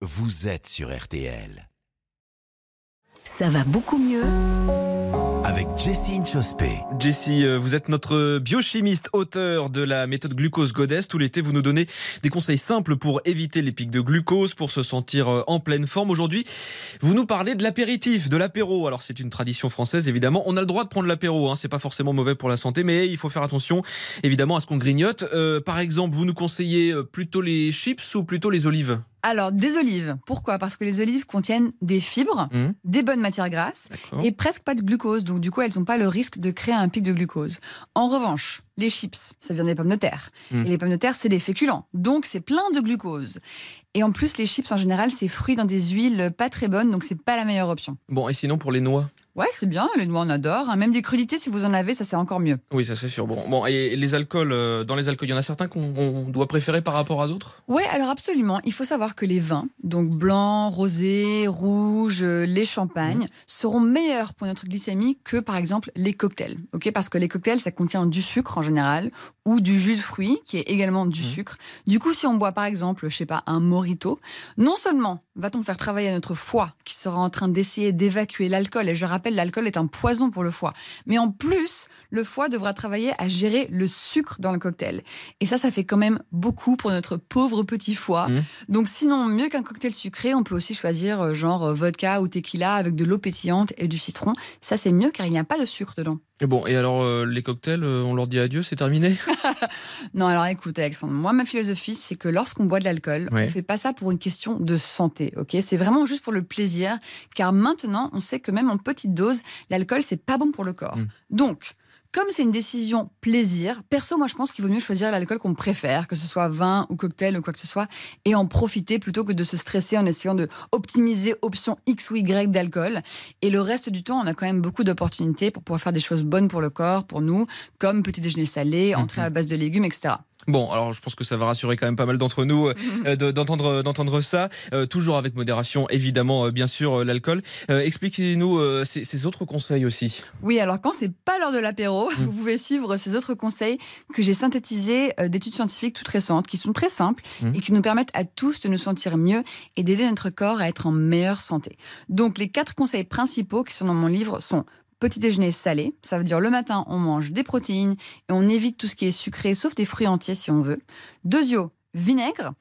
vous êtes sur RTL. Ça va beaucoup mieux Avec Jessie Inchospé. Jessie, euh, vous êtes notre biochimiste, auteur de la méthode glucose Goddess. Tout l'été, vous nous donnez des conseils simples pour éviter les pics de glucose, pour se sentir euh, en pleine forme. Aujourd'hui, vous nous parlez de l'apéritif, de l'apéro. Alors, c'est une tradition française, évidemment. On a le droit de prendre l'apéro. Hein. C'est pas forcément mauvais pour la santé, mais il faut faire attention, évidemment, à ce qu'on grignote. Euh, par exemple, vous nous conseillez plutôt les chips ou plutôt les olives? Alors, des olives. Pourquoi? Parce que les olives contiennent des fibres, Hum, des bonnes matières grasses et presque pas de glucose. Donc, du coup, elles n'ont pas le risque de créer un pic de glucose. En revanche, les chips, ça vient des pommes de terre. Mm. Et les pommes de terre, c'est des féculents. Donc, c'est plein de glucose. Et en plus, les chips, en général, c'est fruits dans des huiles pas très bonnes. Donc, c'est pas la meilleure option. Bon, et sinon, pour les noix? Ouais, c'est bien. Les noix, on adore. hein. Même des crudités, si vous en avez, ça, c'est encore mieux. Oui, ça c'est sûr. Bon, bon, et les alcools, euh, dans les alcools, il y en a certains qu'on on doit préférer par rapport à d'autres Ouais, alors absolument. Il faut savoir que les vins, donc blanc, rosé, rouge, euh, les champagnes, seront meilleurs pour notre glycémie que par exemple les cocktails. Ok, parce que les cocktails, ça contient du sucre en général ou du jus de fruits qui est également du Mhm. sucre. Du coup, si on boit par exemple, je sais pas, un morito, non seulement va-t-on faire travailler notre foie qui sera en train d'essayer d'évacuer l'alcool, et je rappelle, l'alcool est un poison pour le foie, mais en plus, le foie devra travailler à gérer le sucre dans le cocktail. Et ça, ça fait quand même beaucoup pour notre pauvre petit foie. Mhm. Donc sinon, mieux qu'un cocktail sucré, on peut aussi choisir euh, genre euh, vodka ou tequila avec de l'eau pétillante et du citron. Ça, c'est mieux car il n'y a pas de sucre dedans. Et bon, et alors euh, les cocktails, euh, on leur dit adieu, c'est terminé? Non, alors écoute, Alexandre, moi, ma philosophie, c'est que lorsqu'on boit de l'alcool, Ouais. on fait pas ça pour une question de santé, ok? C'est vraiment juste pour le plaisir, car maintenant, on sait que même en petite dose, l'alcool, c'est pas bon pour le corps. Mm. Donc, comme c'est une décision plaisir, perso, moi, je pense qu'il vaut mieux choisir l'alcool qu'on préfère, que ce soit vin ou cocktail ou quoi que ce soit, et en profiter plutôt que de se stresser en essayant de optimiser option X ou Y d'alcool. Et le reste du temps, on a quand même beaucoup d'opportunités pour pouvoir faire des choses bonnes pour le corps, pour nous, comme petit déjeuner salé, entrée Mhm. à base de légumes, etc. Bon, alors je pense que ça va rassurer quand même pas mal d'entre nous euh, de- d'entendre d'entendre ça, Euh, toujours avec modération, évidemment, euh, bien sûr, euh, l'alcool. Euh, Expliquez-nous euh, ces, ces autres conseils aussi. Oui, alors quand c'est pas l'heure de l'apéro, vous pouvez suivre ces autres conseils que j'ai synthétisés euh, d'études scientifiques toutes récentes, qui sont très simples Mhm. et qui nous permettent à tous de nous sentir mieux et d'aider notre corps à être en meilleure santé. Donc les quatre conseils principaux qui sont dans mon livre sont Petit déjeuner salé, ça veut dire le matin on mange des protéines et on évite tout ce qui est sucré, sauf des fruits entiers si on veut. Deuxio, vinaigre.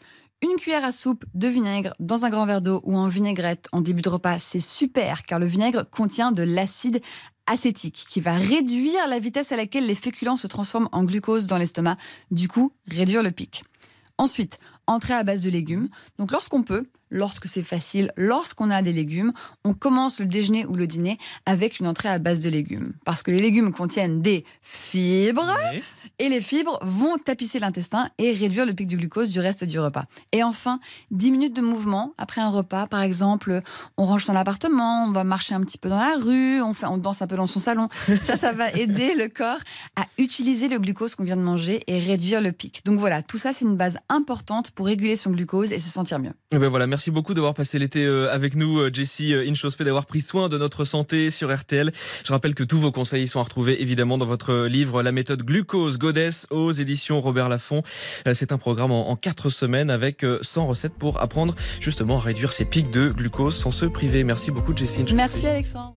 Une cuillère à soupe de vinaigre dans un grand verre d'eau ou en vinaigrette en début de repas, c'est super car le vinaigre contient de l'acide acétique qui va réduire la vitesse à laquelle les féculents se transforment en glucose dans l'estomac, du coup réduire le pic. Ensuite, entrée à base de légumes. Donc lorsqu'on peut, lorsque c'est facile, lorsqu'on a des légumes, on commence le déjeuner ou le dîner avec une entrée à base de légumes. Parce que les légumes contiennent des fibres Oui. et les fibres vont tapisser l'intestin et réduire le pic du glucose du reste du repas. Et enfin, 10 minutes de mouvement après un repas, par exemple, on range son appartement, on va marcher un petit peu dans la rue, on, fait, on danse un peu dans son salon. Ça, ça va aider le corps à utiliser le glucose qu'on vient de manger et réduire le pic. Donc voilà, tout ça, c'est une base importante pour réguler son glucose et se sentir mieux. Eh ben voilà, merci beaucoup d'avoir passé l'été euh, avec nous, euh, Jessie euh, Inchospé, d'avoir pris soin de notre santé sur RTL. Je rappelle que tous vos conseils sont à retrouver évidemment dans votre livre La méthode glucose Goddess aux éditions Robert Laffont. C'est un programme en, en quatre semaines avec euh, 100 recettes pour apprendre justement à réduire ses pics de glucose sans se priver. Merci beaucoup, Jessie Inchospé. Merci Alexandre.